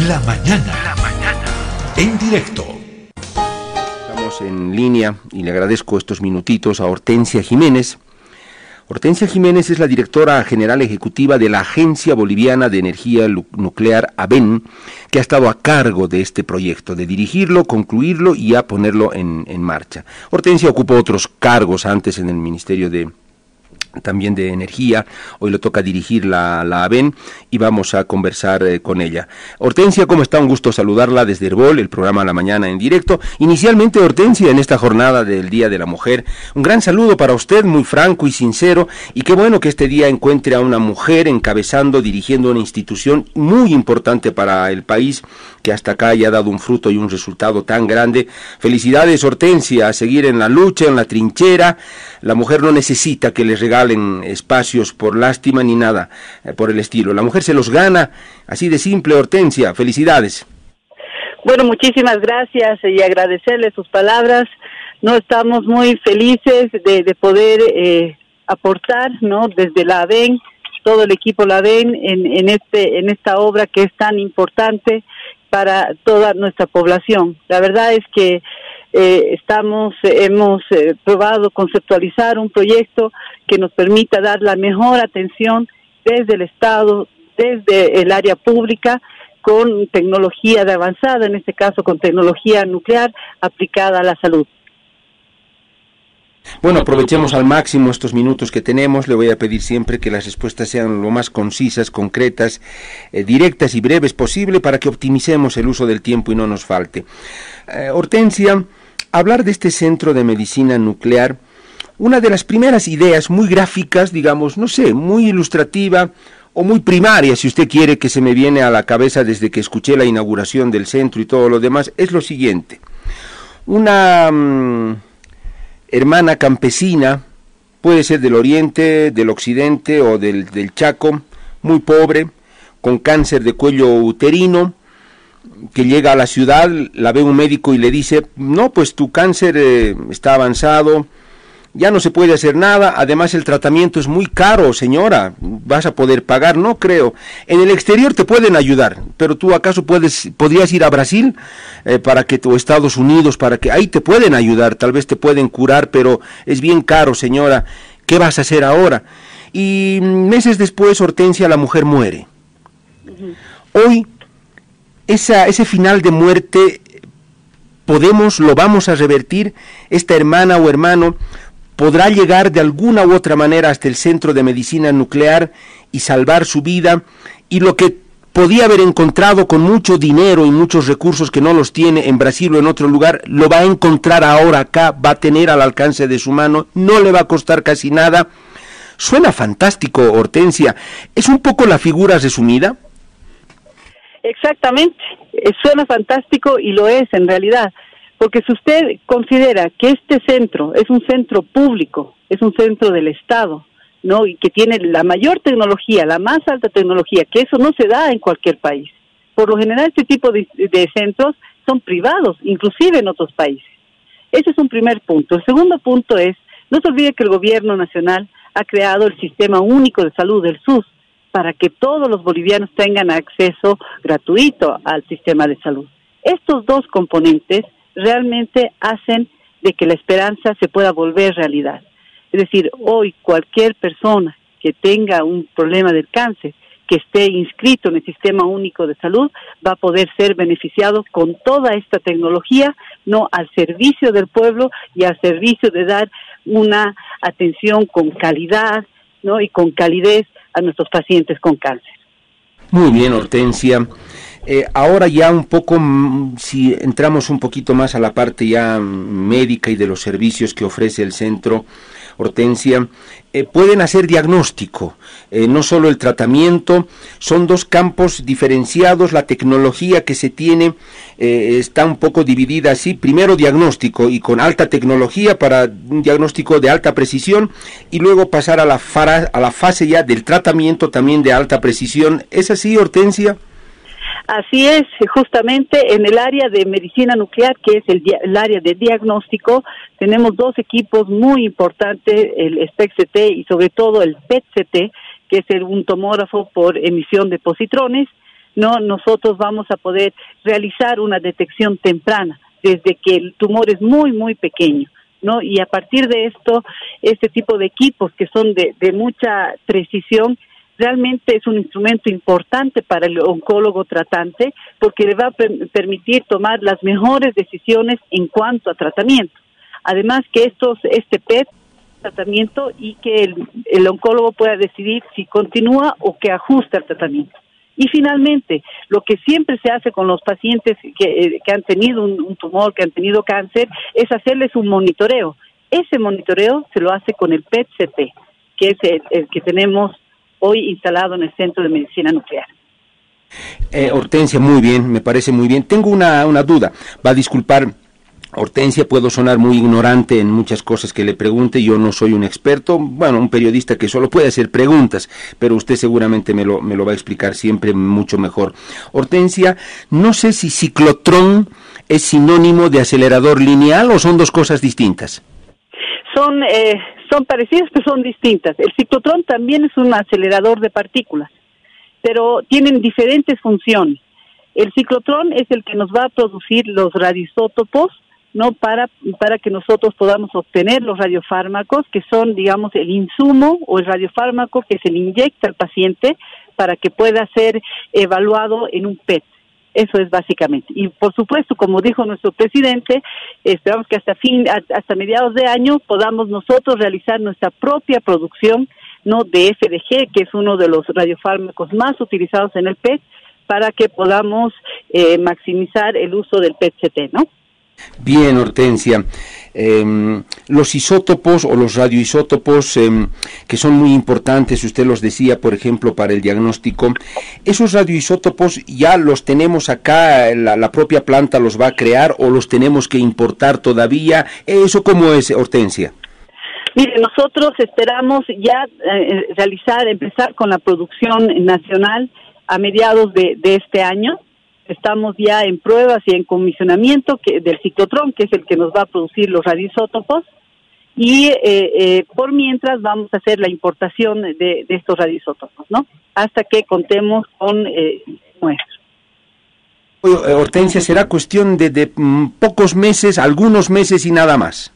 La mañana. La mañana. En directo. Estamos en línea y le agradezco estos minutitos a Hortensia Jiménez. Hortensia Jiménez es la directora general ejecutiva de la Agencia Boliviana de Energía Nuclear ABEN, que ha estado a cargo de este proyecto, de dirigirlo, concluirlo y a ponerlo en, en marcha. Hortensia ocupó otros cargos antes en el Ministerio de también de energía. Hoy le toca dirigir la, la ABEN y vamos a conversar eh, con ella. Hortensia, ¿cómo está? Un gusto saludarla desde Herbol, el programa La Mañana en directo. Inicialmente, Hortensia, en esta jornada del Día de la Mujer, un gran saludo para usted, muy franco y sincero, y qué bueno que este día encuentre a una mujer encabezando, dirigiendo una institución muy importante para el país, que hasta acá haya dado un fruto y un resultado tan grande. Felicidades, Hortensia, a seguir en la lucha, en la trinchera. La mujer no necesita que le regale en espacios por lástima ni nada eh, por el estilo. La mujer se los gana, así de simple, Hortensia. Felicidades. Bueno, muchísimas gracias y agradecerle sus palabras. No estamos muy felices de, poder eh, aportar, ¿no? Desde la ADEN, todo el equipo la ADEN en, en este en esta obra que es tan importante para toda nuestra población. La verdad es que eh, estamos, hemos eh, probado conceptualizar un proyecto que nos permita dar la mejor atención desde el Estado, desde el área pública, con tecnología de avanzada, en este caso con tecnología nuclear aplicada a la salud. Bueno, aprovechemos al máximo estos minutos que tenemos. Le voy a pedir siempre que las respuestas sean lo más concisas, concretas, eh, directas y breves posible para que optimicemos el uso del tiempo y no nos falte. Hortensia, hablar de este centro de medicina nuclear, una de las primeras ideas muy gráficas, digamos, no sé, muy ilustrativa o muy primaria, si usted quiere, que se me viene a la cabeza desde que escuché la inauguración del centro y todo lo demás, es lo siguiente. Una mm, hermana campesina, puede ser del oriente, del occidente o del, del Chaco, muy pobre, con cáncer de cuello uterino, que llega a la ciudad, la ve un médico y le dice, no, pues tu cáncer eh, está avanzado, ya no se puede hacer nada, además el tratamiento es muy caro, señora, vas a poder pagar, no creo. En el exterior te pueden ayudar, pero tú acaso puedes, podrías ir a Brasil eh, para que, o Estados Unidos, para que ahí te pueden ayudar, tal vez te pueden curar, pero es bien caro, señora, ¿qué vas a hacer ahora? Y meses después, Hortensia, la mujer muere. Hoy esa, ese final de muerte podemos, lo vamos a revertir, esta hermana o hermano podrá llegar de alguna u otra manera hasta el centro de medicina nuclear y salvar su vida y lo que podía haber encontrado con mucho dinero y muchos recursos que no los tiene en Brasil o en otro lugar, lo va a encontrar ahora acá, va a tener al alcance de su mano, no le va a costar casi nada. Suena fantástico, Hortensia. ¿Es un poco la figura resumida? Exactamente, eh, suena fantástico y lo es en realidad, porque si usted considera que este centro es un centro público, es un centro del Estado, ¿no? Y que tiene la mayor tecnología, la más alta tecnología, que eso no se da en cualquier país. Por lo general este tipo de, centros son privados, inclusive en otros países. Ese es un primer punto. El segundo punto es, no se olvide que el gobierno nacional ha creado el Sistema Único de Salud del SUS, para que todos los bolivianos tengan acceso gratuito al sistema de salud. Estos dos componentes realmente hacen de que la esperanza se pueda volver realidad. Es decir, hoy cualquier persona que tenga un problema del cáncer, que esté inscrito en el Sistema Único de Salud, va a poder ser beneficiado con toda esta tecnología, no al servicio del pueblo y al servicio de dar una atención con calidad, ¿no? y con calidez a nuestros pacientes con cáncer. Muy bien, Hortensia. Eh, ahora ya un poco, mm, si entramos un poquito más a la parte ya médica y de los servicios que ofrece el centro, Hortensia, eh, pueden hacer diagnóstico, eh, no solo el tratamiento, son dos campos diferenciados, la tecnología que se tiene está un poco dividida así, primero diagnóstico y con alta tecnología para un diagnóstico de alta precisión y luego pasar a la, a la fase ya del tratamiento también de alta precisión. ¿Es así, Hortensia? Así es, justamente en el área de medicina nuclear, que es el, área de diagnóstico, tenemos dos equipos muy importantes, el SPECT y sobre todo el PET-CT, que es un tomógrafo por emisión de positrones, no nosotros vamos a poder realizar una detección temprana desde que el tumor es muy muy pequeño. ¿no? Y a partir de esto, este tipo de equipos que son de mucha precisión, realmente es un instrumento importante para el oncólogo tratante porque le va a permitir tomar las mejores decisiones en cuanto a tratamiento. Además que estos, este PET tratamiento y que el, el oncólogo pueda decidir si continúa o que ajusta el tratamiento. Y finalmente, lo que siempre se hace con los pacientes que, eh, que han tenido un, tumor, que han tenido cáncer, es hacerles un monitoreo. Ese monitoreo se lo hace con el PET-CT, que es el, que tenemos hoy instalado en el Centro de Medicina Nuclear. Eh, Hortensia, muy bien, me parece muy bien. Tengo una, una duda. Va a disculpar Hortensia, puedo sonar muy ignorante en muchas cosas que le pregunte, yo no soy un experto, bueno, un periodista que solo puede hacer preguntas, pero usted seguramente me lo, me lo va a explicar siempre mucho mejor. Hortensia, no sé si ciclotrón es sinónimo de acelerador lineal o son dos cosas distintas. Son, eh, son parecidas, pero son distintas. El ciclotrón también es un acelerador de partículas, pero tienen diferentes funciones. El ciclotrón es el que nos va a producir los radioisótopos no para para que nosotros podamos obtener los radiofármacos que son digamos el insumo o el radiofármaco que se le inyecta al paciente para que pueda ser evaluado en un PET eso es básicamente y por supuesto como dijo nuestro presidente esperamos que hasta fin hasta mediados de año podamos nosotros realizar nuestra propia producción no de FDG que es uno de los radiofármacos más utilizados en el PET para que podamos eh, maximizar el uso del PET-CT, ¿no? Bien, Hortensia. Em, los isótopos o los radioisótopos em, que son muy importantes, usted los decía, por ejemplo, para el diagnóstico, ¿esos radioisótopos ya los tenemos acá, la, propia planta los va a crear o los tenemos que importar todavía? ¿Eso cómo es, Hortensia? Mire, nosotros esperamos ya eh, realizar, empezar con la producción nacional a mediados de este año estamos ya en pruebas y en comisionamiento que, del ciclotrón, que es el que nos va a producir los radioisótopos, y eh, eh, por mientras vamos a hacer la importación de, estos radioisótopos, ¿no? Hasta que contemos con eh, muestras. Hortensia, será cuestión de, de, mm, pocos meses, algunos meses y nada más.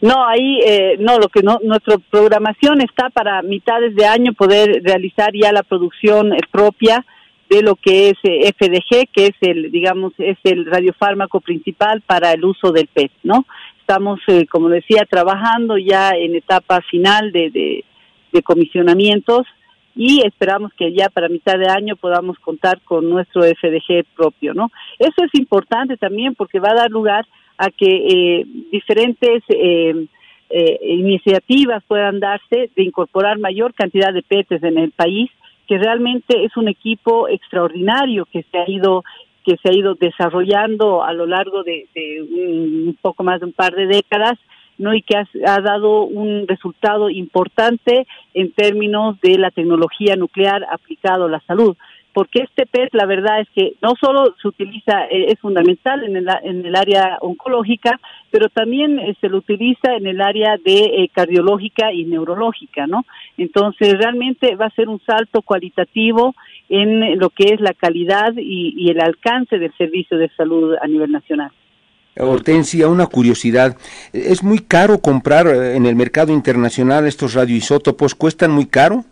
No, ahí no, lo que no, nuestra programación está para mitades de año poder realizar ya la producción propia de lo que es eh, FDG, que es el, digamos, es el radiofármaco principal para el uso del PET, ¿no? Estamos, eh, como decía, trabajando ya en etapa final de, de, comisionamientos y esperamos que ya para mitad de año podamos contar con nuestro FDG propio, ¿no? Eso es importante también porque va a dar lugar a que eh, diferentes eh, eh, iniciativas puedan darse de incorporar mayor cantidad de PETs en el país que realmente es un equipo extraordinario que se ha ido que se ha ido desarrollando a lo largo de, un, poco más de un par de décadas no y que ha, ha, dado un resultado importante en términos de la tecnología nuclear aplicado a la salud porque este PET la verdad es que no solo se utiliza, eh, es fundamental en el, en el área oncológica, pero también eh, se lo utiliza en el área de eh, cardiológica y neurológica, ¿no? Entonces realmente va a ser un salto cualitativo en lo que es la calidad y, y el alcance del servicio de salud a nivel nacional. Hortensia, una curiosidad. ¿Es muy caro comprar en el mercado internacional estos radioisótopos? ¿Cuestan muy caro?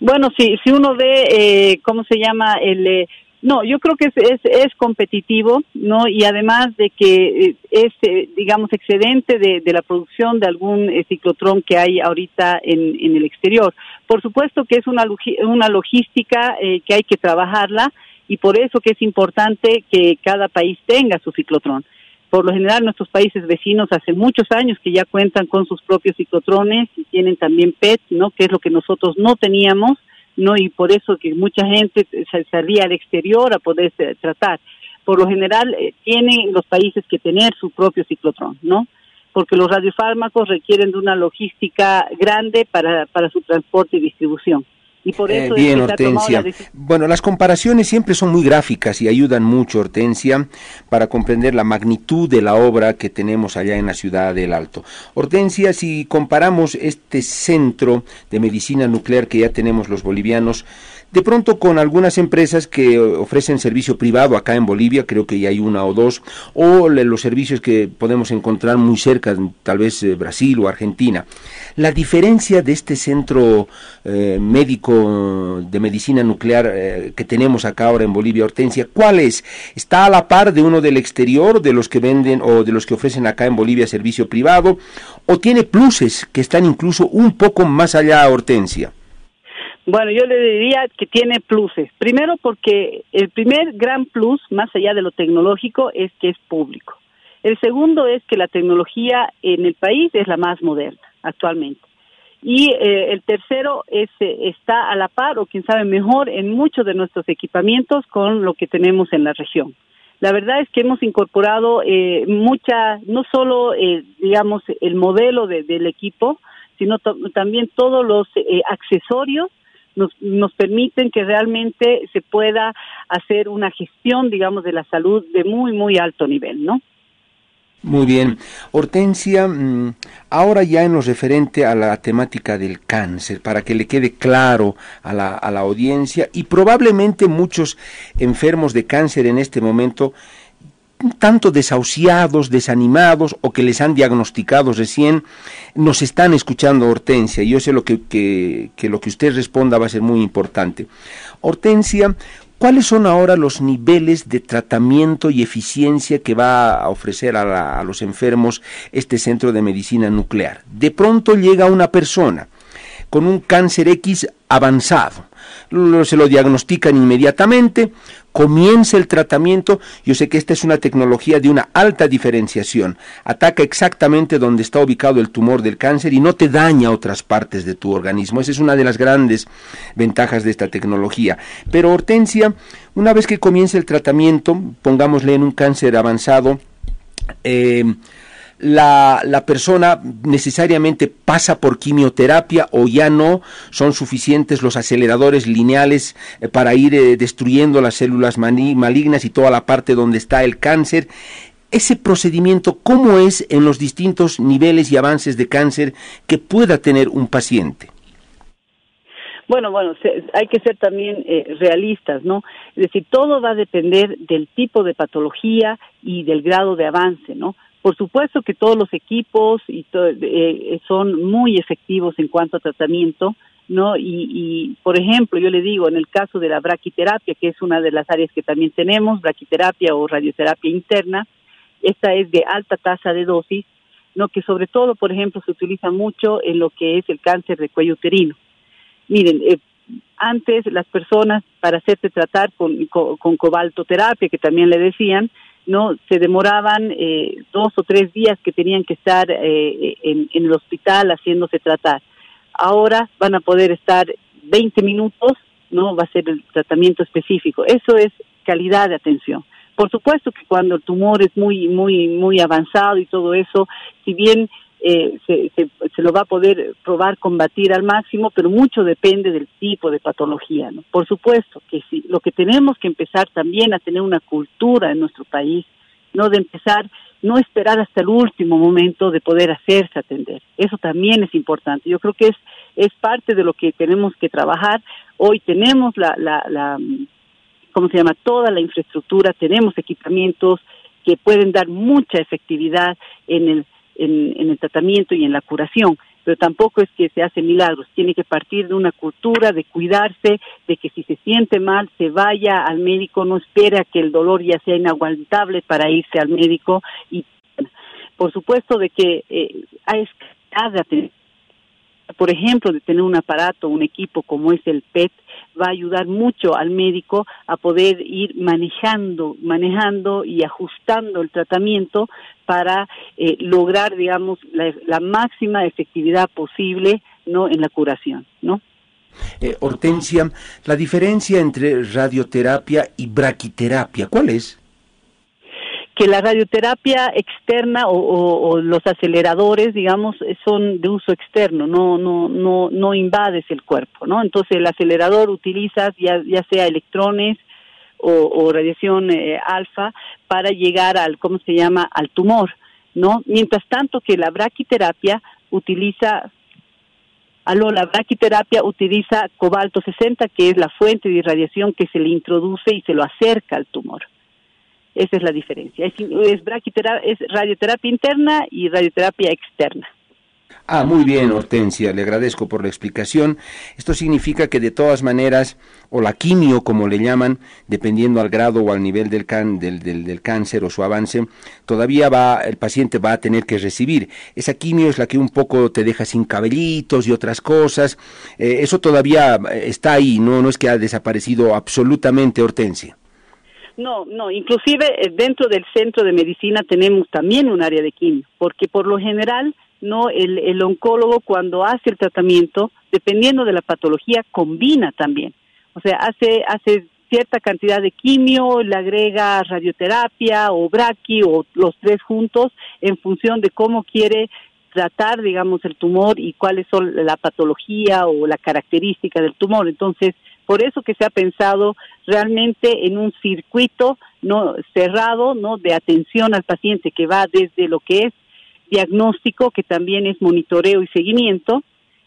Bueno, si, si uno ve, eh, ¿cómo se llama? el eh, No, yo creo que es, es, es, competitivo, ¿no? Y además de que eh, es, eh, digamos, excedente de, de, la producción de algún ciclotrón que hay ahorita en, en el exterior. Por supuesto que es una, una logística que hay que trabajarla y por eso que es importante que cada país tenga su ciclotrón. Por lo general, nuestros países vecinos hace muchos años que ya cuentan con sus propios ciclotrones y tienen también PET, ¿no? Que es lo que nosotros no teníamos, ¿no? Y por eso que mucha gente salía al exterior a poder tratar. Por lo general, eh, tienen los países que tener su propio ciclotrón, ¿no? Porque los radiofármacos requieren de una logística grande para, para su transporte y distribución. Y por eh, eso bien, Hortensia. Bueno, las comparaciones siempre son muy gráficas y ayudan mucho, Hortensia, para comprender la magnitud de la obra que tenemos allá en la ciudad del Alto. Hortensia, si comparamos este centro de medicina nuclear que ya tenemos los bolivianos, de pronto con algunas empresas que ofrecen servicio privado acá en Bolivia, creo que ya hay una o dos, o los servicios que podemos encontrar muy cerca, tal vez eh, Brasil o Argentina. La diferencia de este centro eh, médico de medicina nuclear eh, que tenemos acá ahora en Bolivia, Hortensia, ¿cuál es? ¿Está a la par de uno del exterior, de los que venden o de los que ofrecen acá en Bolivia servicio privado? ¿O tiene pluses que están incluso un poco más allá, Hortensia? Bueno, yo le diría que tiene pluses. Primero porque el primer gran plus, más allá de lo tecnológico, es que es público. El segundo es que la tecnología en el país es la más moderna actualmente. Y eh, el tercero es, eh, está a la par o quién sabe mejor en muchos de nuestros equipamientos con lo que tenemos en la región. La verdad es que hemos incorporado eh, mucha, no solo, digamos, el modelo del equipo, sino también todos los accesorios nos, nos permiten que realmente se pueda hacer una gestión, digamos, de la salud de muy, muy alto nivel, ¿no? Muy bien. Hortensia, mm, ahora ya en lo referente a la temática del cáncer, para que le quede claro a la, a la audiencia y probablemente muchos enfermos de cáncer en este momento tanto desahuciados, desanimados o que les han diagnosticado recién, nos están escuchando Hortensia. Yo sé lo que, que, que, lo que usted responda va a ser muy importante. Hortensia, ¿cuáles son ahora los niveles de tratamiento y eficiencia que va a ofrecer a, los enfermos este centro de medicina nuclear? De pronto llega una persona con un cáncer X avanzado se lo diagnostican inmediatamente, comienza el tratamiento, yo sé que esta es una tecnología de una alta diferenciación, ataca exactamente donde está ubicado el tumor del cáncer y no te daña otras partes de tu organismo. Esa es una de las grandes ventajas de esta tecnología. Pero Hortensia, una vez que comienza el tratamiento, pongámosle en un cáncer avanzado, eh, la, la, persona necesariamente pasa por quimioterapia o ya no son suficientes los aceleradores lineales eh, para ir eh, destruyendo las células malignas y toda la parte donde está el cáncer. Ese procedimiento, ¿cómo es en los distintos niveles y avances de cáncer que pueda tener un paciente? Bueno, bueno, hay que ser también eh, realistas, ¿no? Es decir, todo va a depender del tipo de patología y del grado de avance, ¿no? Por supuesto que todos los equipos y eh, son muy efectivos en cuanto a tratamiento, ¿no? Y, por ejemplo, yo le digo, en el caso de la braquiterapia, que es una de las áreas que también tenemos, braquiterapia o radioterapia interna, esta es de alta tasa de dosis, ¿no? Que sobre todo, por ejemplo, se utiliza mucho en lo que es el cáncer de cuello uterino. Miren, eh, antes las personas para hacerse tratar con, con cobaltoterapia, que también le decían, no se demoraban eh, dos o tres días que tenían que estar eh, en, el hospital haciéndose tratar. Ahora van a poder estar 20 minutos, no va a ser el tratamiento específico. Eso es calidad de atención. Por supuesto que cuando el tumor es muy muy muy avanzado y todo eso, si bien eh, se, lo va a poder probar combatir al máximo, pero mucho depende del tipo de patología. ¿no? Por supuesto que sí, lo que tenemos que empezar también a tener una cultura en nuestro país, no de empezar, no esperar hasta el último momento de poder hacerse atender. Eso también es importante. Yo creo que es, es parte de lo que tenemos que trabajar. Hoy tenemos la, la, la ¿cómo se llama? Toda la infraestructura, tenemos equipamientos que pueden dar mucha efectividad en el en, el tratamiento y en la curación, pero tampoco es que se hace milagros, tiene que partir de una cultura de cuidarse, de que si se siente mal se vaya al médico, no espera que el dolor ya sea inaguantable para irse al médico y por supuesto de que eh, hay de por ejemplo, de tener un aparato, un equipo como es el PET, va a ayudar mucho al médico a poder ir manejando, manejando y ajustando el tratamiento para eh, lograr, digamos, la, máxima efectividad posible, ¿no? En la curación, ¿no? Eh, Hortensia, la diferencia entre radioterapia y braquiterapia, ¿cuál es? Que la radioterapia externa o, los aceleradores, digamos, son de uso externo, no, no, no, no invades el cuerpo, ¿no? Entonces el acelerador utiliza ya, ya sea electrones o, radiación eh, alfa para llegar al, ¿cómo se llama?, al tumor, ¿no? Mientras tanto que la braquiterapia utiliza Aló, la braquiterapia utiliza cobalto 60, que es la fuente de irradiación que se le introduce y se lo acerca al tumor. Esa es la diferencia. Es, es, radioterapia interna y radioterapia externa. Ah, muy bien, Hortensia, le agradezco por la explicación. Esto significa que de todas maneras, o la quimio, como le llaman, dependiendo al grado o al nivel del, can, del, del, cáncer o su avance, todavía va, el paciente va a tener que recibir. Esa quimio es la que un poco te deja sin cabellitos y otras cosas. Eh, eso todavía está ahí, no, no es que ha desaparecido absolutamente, Hortensia. No, no, inclusive eh, dentro del centro de medicina tenemos también un área de quimio, porque por lo general no el, el oncólogo cuando hace el tratamiento, dependiendo de la patología, combina también. O sea, hace, hace cierta cantidad de quimio, le agrega radioterapia o braqui o los tres juntos en función de cómo quiere tratar, digamos, el tumor y cuáles son la patología o la característica del tumor. Entonces, por eso que se ha pensado realmente en un circuito no cerrado, no de atención al paciente que va desde lo que es diagnóstico, que también es monitoreo y seguimiento,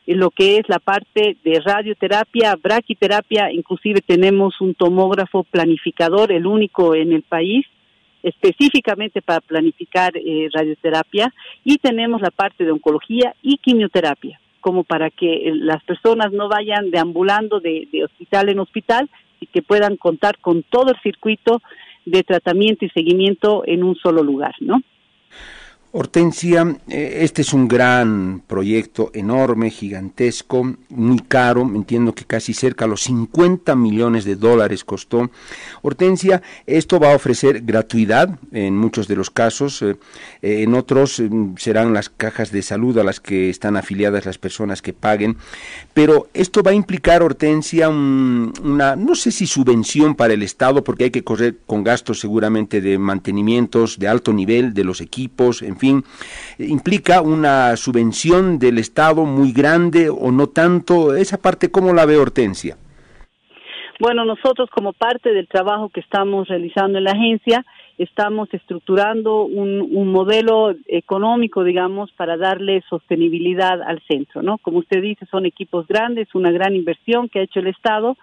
en lo que es la parte de radioterapia, braquiterapia, inclusive tenemos un tomógrafo planificador, el único en el país, específicamente para planificar eh, radioterapia, y tenemos la parte de oncología y quimioterapia, como para que las personas no vayan deambulando de, de hospital en hospital y que puedan contar con todo el circuito de tratamiento y seguimiento en un solo lugar, ¿no? Hortensia, eh, este es un gran proyecto enorme, gigantesco, muy caro, entiendo que casi cerca a los 50 millones de dólares costó. Hortensia, esto va a ofrecer gratuidad en muchos de los casos, eh, eh, en otros serán las cajas de salud a las que están afiliadas las personas que paguen, pero esto va a implicar, Hortensia, una, no sé si subvención para el Estado, porque hay que correr con gastos seguramente de mantenimientos de alto nivel de los equipos, en fin, implica una subvención del Estado muy grande o no tanto. Esa parte, ¿cómo la ve Hortensia? Bueno, nosotros como parte del trabajo que estamos realizando en la agencia, estamos estructurando un, un, modelo económico, digamos, para darle sostenibilidad al centro, ¿no? Como usted dice, son equipos grandes, una gran inversión que ha hecho el Estado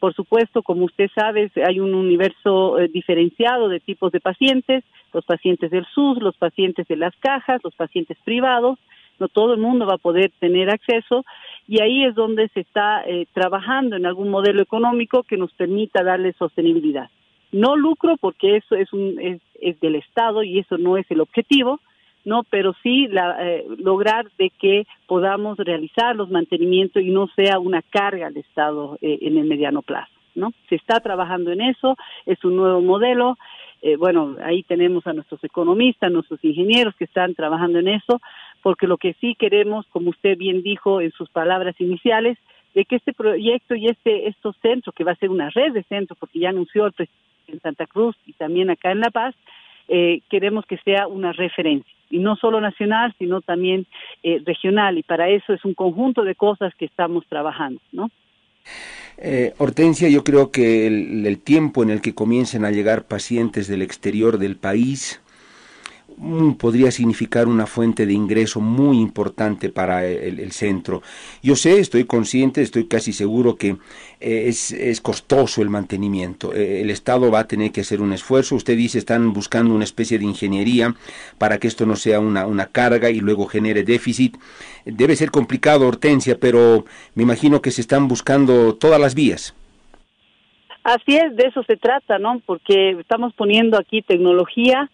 por supuesto, como usted sabe, hay un universo eh, diferenciado de tipos de pacientes, los pacientes del SUS, los pacientes de las cajas, los pacientes privados, no todo el mundo va a poder tener acceso y ahí es donde se está eh, trabajando en algún modelo económico que nos permita darle sostenibilidad. No lucro porque eso es, un, es, es del Estado y eso no es el objetivo, no, pero sí la, eh, lograr de que podamos realizar los mantenimientos y no sea una carga al Estado eh, en el mediano plazo, ¿no? Se está trabajando en eso, es un nuevo modelo, eh, bueno, ahí tenemos a nuestros economistas, nuestros ingenieros que están trabajando en eso, porque lo que sí queremos, como usted bien dijo en sus palabras iniciales, de que este proyecto y este estos centros, que va a ser una red de centros, porque ya anunció el presidente en Santa Cruz y también acá en La Paz, eh, queremos que sea una referencia, y no solo nacional, sino también eh, regional, y para eso es un conjunto de cosas que estamos trabajando, ¿no? Eh, Hortensia, yo creo que el, el, tiempo en el que comiencen a llegar pacientes del exterior del país podría significar una fuente de ingreso muy importante para el, centro. Yo sé, estoy consciente, estoy casi seguro que eh, es, es, costoso el mantenimiento. Eh, el Estado va a tener que hacer un esfuerzo. Usted dice, están buscando una especie de ingeniería para que esto no sea una, una carga y luego genere déficit. Debe ser complicado, Hortensia, pero me imagino que se están buscando todas las vías. Así es, de eso se trata, ¿no? Porque estamos poniendo aquí tecnología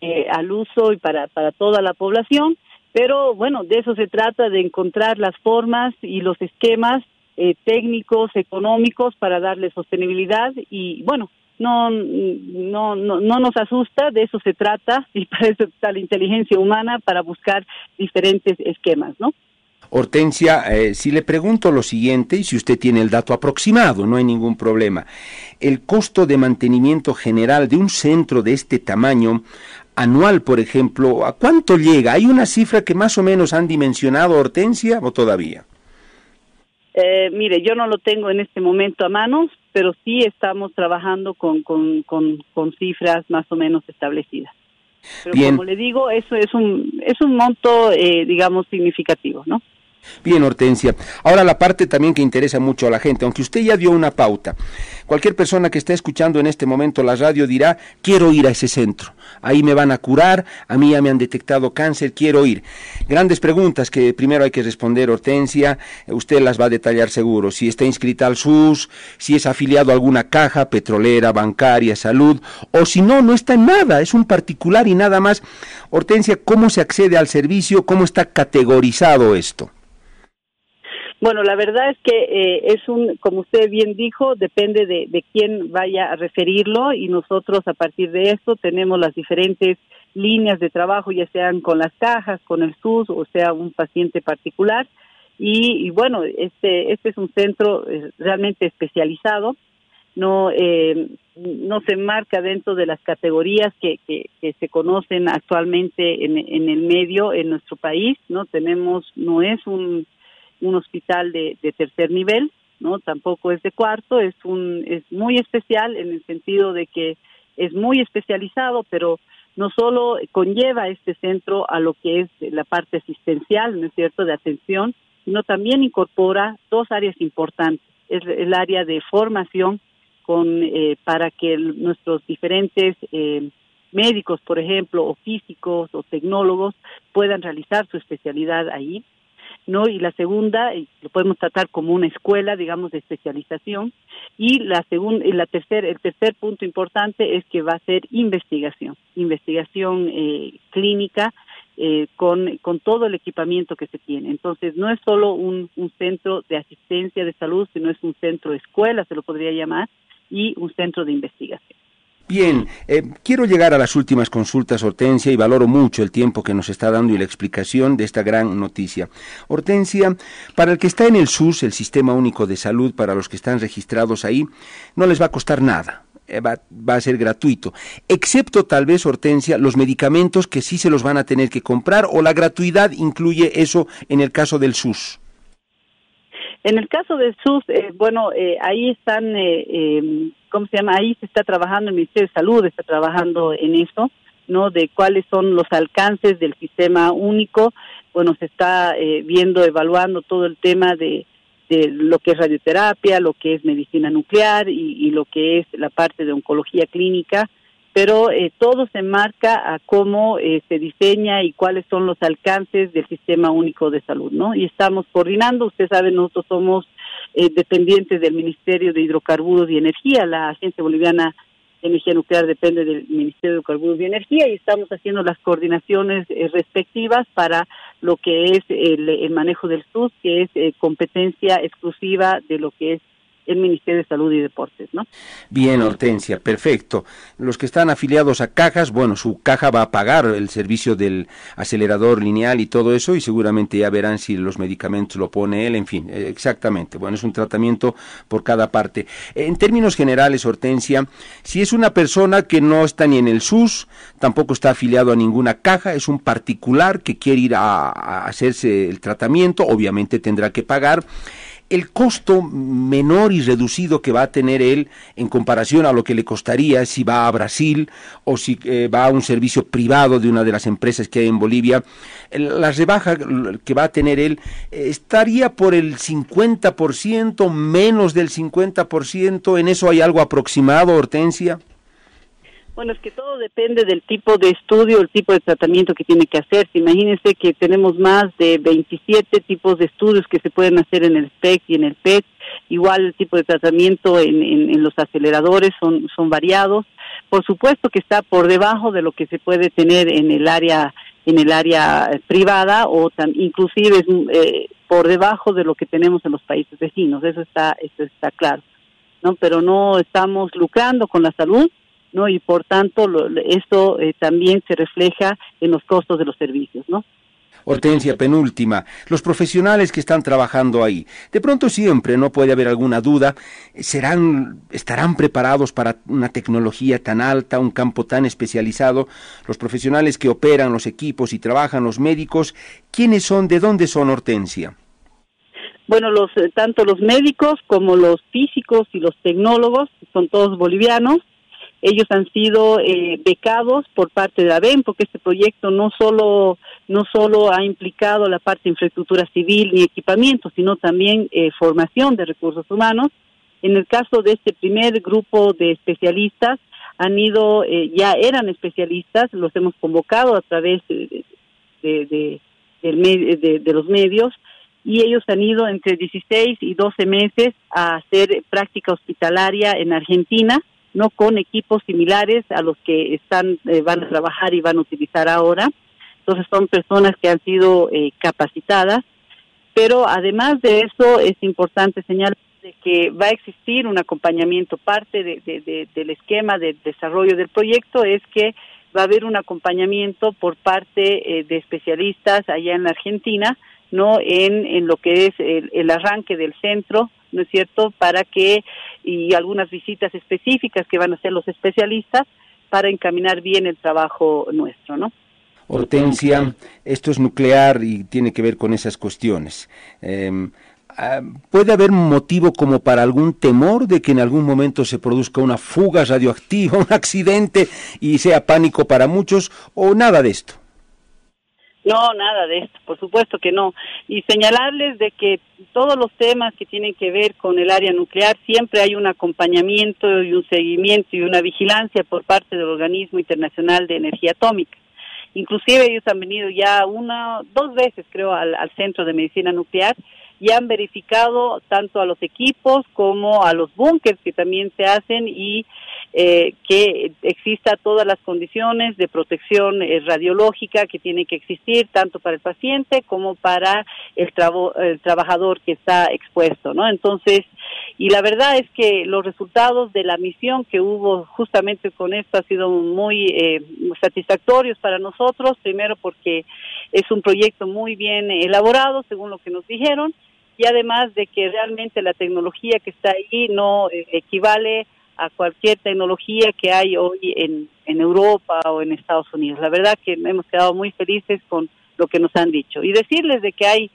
eh, al uso y para, para toda la población, pero bueno, de eso se trata, de encontrar las formas y los esquemas eh, técnicos, económicos para darle sostenibilidad y bueno, no, no, no, no nos asusta, de eso se trata y para eso está la inteligencia humana para buscar diferentes esquemas, ¿no? Hortensia, eh, si le pregunto lo siguiente, y si usted tiene el dato aproximado, no hay ningún problema, el costo de mantenimiento general de un centro de este tamaño anual, por ejemplo, ¿a cuánto llega? ¿Hay una cifra que más o menos han dimensionado, Hortensia, o todavía? Eh, mire, yo no lo tengo en este momento a manos, pero sí estamos trabajando con, con, con, cifras más o menos establecidas. Pero como le digo, eso es un, es un monto, eh, digamos, significativo, ¿no? Bien, Hortensia. Ahora la parte también que interesa mucho a la gente, aunque usted ya dio una pauta. Cualquier persona que esté escuchando en este momento la radio dirá, quiero ir a ese centro. Ahí me van a curar, a mí ya me han detectado cáncer, quiero ir. Grandes preguntas que primero hay que responder, Hortensia. Usted las va a detallar seguro. Si está inscrita al SUS, si es afiliado a alguna caja, petrolera, bancaria, salud, o si no, no está en nada, es un particular y nada más. Hortensia, ¿cómo se accede al servicio? ¿Cómo está categorizado esto? Bueno, la verdad es que eh, es un, como usted bien dijo, depende de, de, quién vaya a referirlo y nosotros a partir de esto tenemos las diferentes líneas de trabajo, ya sean con las cajas, con el SUS o sea un paciente particular. Y, bueno, este, este es un centro eh, realmente especializado, no, eh, no se enmarca dentro de las categorías que, que, que se conocen actualmente en, en el medio en nuestro país, no tenemos, no es un un hospital de, tercer nivel, no tampoco es de cuarto, es un es muy especial en el sentido de que es muy especializado, pero no solo conlleva este centro a lo que es la parte asistencial, ¿no es cierto?, de atención, sino también incorpora dos áreas importantes. Es el área de formación con eh, para que nuestros diferentes eh, médicos, por ejemplo, o físicos o tecnólogos puedan realizar su especialidad ahí ¿no? Y la segunda, lo podemos tratar como una escuela, digamos, de especialización. Y la segunda, la tercer, el tercer punto importante es que va a ser investigación, investigación eh, clínica eh, con, con todo el equipamiento que se tiene. Entonces, no es solo un, un centro de asistencia de salud, sino es un centro de escuela, se lo podría llamar, y un centro de investigación. Bien, eh, quiero llegar a las últimas consultas, Hortensia, y valoro mucho el tiempo que nos está dando y la explicación de esta gran noticia. Hortensia, para el que está en el SUS, el Sistema Único de Salud, para los que están registrados ahí, no les va a costar nada. Eh, va, va, a ser gratuito, excepto tal vez, Hortensia, los medicamentos que sí se los van a tener que comprar o la gratuidad incluye eso en el caso del SUS. En el caso del SUS, eh, bueno, eh, ahí están, eh, em, ¿cómo se llama? Ahí se está trabajando, el Ministerio de Salud está trabajando en eso, ¿no? De cuáles son los alcances del sistema único. Bueno, se está viendo, evaluando todo el tema de, de, lo que es radioterapia, lo que es medicina nuclear y lo que es la parte de oncología clínica pero eh, todo se marca a cómo eh, se diseña y cuáles son los alcances del sistema único de salud, ¿no? Y estamos coordinando, usted sabe, nosotros somos eh, dependientes del Ministerio de Hidrocarburos y Energía, la Agencia Boliviana de Energía Nuclear depende del Ministerio de Hidrocarburos y Energía y estamos haciendo las coordinaciones respectivas para lo que es el, el manejo del SUS, que es competencia exclusiva de lo que es el Ministerio de Salud y Deportes, ¿no? Bien, Hortensia, perfecto. Los que están afiliados a cajas, bueno, su caja va a pagar el servicio del acelerador lineal y todo eso y seguramente ya verán si los medicamentos lo pone él, en fin, eh, exactamente. Bueno, es un tratamiento por cada parte. En términos generales, Hortensia, si es una persona que no está ni en el SUS, tampoco está afiliado a ninguna caja, es un particular que quiere ir a, a hacerse el tratamiento, obviamente tendrá que pagar el costo menor y reducido que va a tener él en comparación a lo que le costaría si va a Brasil o si eh, va a un servicio privado de una de las empresas que hay en Bolivia, la rebaja que va a tener él eh, estaría por el 50%, menos del 50%, en eso hay algo aproximado, Hortensia. Bueno, es que todo depende del tipo de estudio, el tipo de tratamiento que tiene que hacer. Imagínense que tenemos más de 27 tipos de estudios que se pueden hacer en el SPEC y en el PET. Igual el tipo de tratamiento en, en, los aceleradores son, son variados. Por supuesto que está por debajo de lo que se puede tener en el área en el área privada o inclusive eh, por debajo de lo que tenemos en los países vecinos. Eso está eso está claro. ¿no? Pero no estamos lucrando con la salud ¿no? Y por tanto, esto eh, también se refleja en los costos de los servicios, ¿no? Hortensia, penúltima, los profesionales que están trabajando ahí, de pronto siempre no puede haber alguna duda, serán, estarán preparados para una tecnología tan alta, un campo tan especializado, los profesionales que operan los equipos y trabajan los médicos, ¿quiénes son, de dónde son Hortensia? Bueno, los, eh, tanto los médicos como los físicos y los tecnólogos son todos bolivianos ellos han sido eh, becados por parte de ABEN porque este proyecto no solo no solo ha implicado la parte de infraestructura civil ni equipamiento, sino también eh, formación de recursos humanos. En el caso de este primer grupo de especialistas, han ido, eh, ya eran especialistas, los hemos convocado a través de, de, los medios y ellos han ido entre 16 y 12 meses a hacer práctica hospitalaria en Argentina no con equipos similares a los que están eh, van a trabajar y van a utilizar ahora. Entonces son personas que han sido eh, capacitadas, pero además de eso es importante señalar que va a existir un acompañamiento. Parte del esquema de desarrollo del proyecto es que va a haber un acompañamiento por parte eh, de especialistas allá en la Argentina, no en, en lo que es el arranque del centro ¿no es cierto?, para que, y algunas visitas específicas que van a hacer los especialistas para encaminar bien el trabajo nuestro, ¿no? Hortensia, esto es nuclear y tiene que ver con esas cuestiones. Ah, ¿Puede haber motivo como para algún temor de que en algún momento se produzca una fuga radioactiva, un accidente y sea pánico para muchos o nada de esto? No, nada de esto, por supuesto que no. Y señalarles de que todos los temas que tienen que ver con el área nuclear siempre hay un acompañamiento y un seguimiento y una vigilancia por parte del Organismo Internacional de Energía Atómica. Inclusive ellos han venido ya una, dos veces creo al, al Centro de Medicina Nuclear y han verificado tanto a los equipos como a los búnkers que también se hacen y eh, que exista todas las condiciones de protección eh, radiológica que tiene que existir tanto para el paciente como para el, el trabajador que está expuesto, ¿no? Entonces, y la verdad es que los resultados de la misión que hubo justamente con esto ha sido muy eh, satisfactorios para nosotros, primero porque es un proyecto muy bien elaborado, según lo que nos dijeron, y además de que realmente la tecnología que está ahí no equivale a cualquier tecnología que hay hoy en, en Europa o en Estados Unidos. La verdad que hemos quedado muy felices con lo que nos han dicho. Y decirles de que hay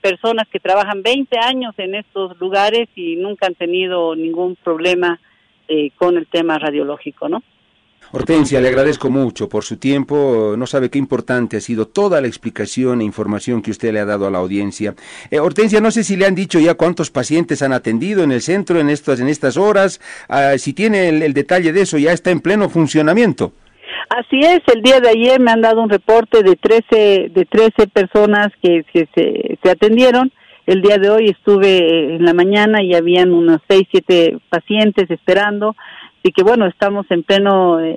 personas que trabajan 20 años en estos lugares y nunca han tenido ningún problema eh, con el tema radiológico, ¿no? Hortensia, le agradezco mucho por su tiempo. No sabe qué importante ha sido toda la explicación e información que usted le ha dado a la audiencia. Eh, Hortensia, no sé si le han dicho ya cuántos pacientes han atendido en el centro en estas, en estas horas. Ah, si tiene el, detalle de eso, ya está en pleno funcionamiento. Así es, el día de ayer me han dado un reporte de 13, de 13 personas que, se, se atendieron. El día de hoy estuve en la mañana y habían unos 6, 7 pacientes esperando y que bueno, estamos en pleno eh,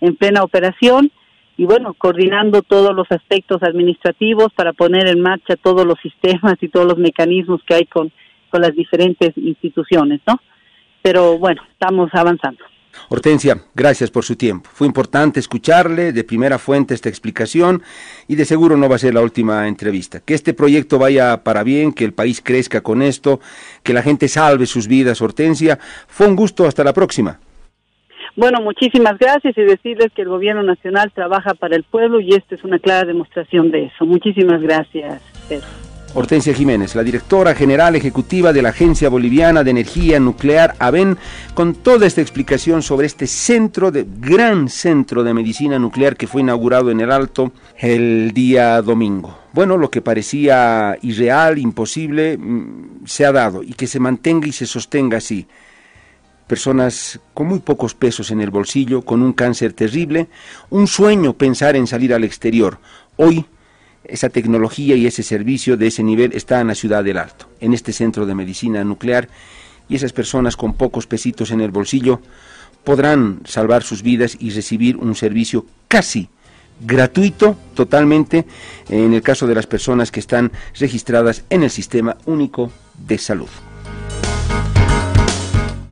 en plena operación y bueno, coordinando todos los aspectos administrativos para poner en marcha todos los sistemas y todos los mecanismos que hay con, con las diferentes instituciones, ¿no? Pero bueno, estamos avanzando. Hortensia, gracias por su tiempo. Fue importante escucharle de primera fuente esta explicación y de seguro no va a ser la última entrevista. Que este proyecto vaya para bien, que el país crezca con esto, que la gente salve sus vidas, Hortensia. Fue un gusto, hasta la próxima. Bueno, muchísimas gracias y decirles que el gobierno nacional trabaja para el pueblo y esta es una clara demostración de eso. Muchísimas gracias, Pedro. Hortensia Jiménez, la directora general ejecutiva de la Agencia Boliviana de Energía Nuclear, ABEN, con toda esta explicación sobre este centro, de, gran centro de medicina nuclear que fue inaugurado en el Alto el día domingo. Bueno, lo que parecía irreal, imposible, mm, se ha dado y que se mantenga y se sostenga así personas con muy pocos pesos en el bolsillo, con un cáncer terrible, un sueño pensar en salir al exterior. Hoy esa tecnología y ese servicio de ese nivel está en la ciudad del Alto, en este centro de medicina nuclear, y esas personas con pocos pesitos en el bolsillo podrán salvar sus vidas y recibir un servicio casi gratuito totalmente en el caso de las personas que están registradas en el sistema único de salud.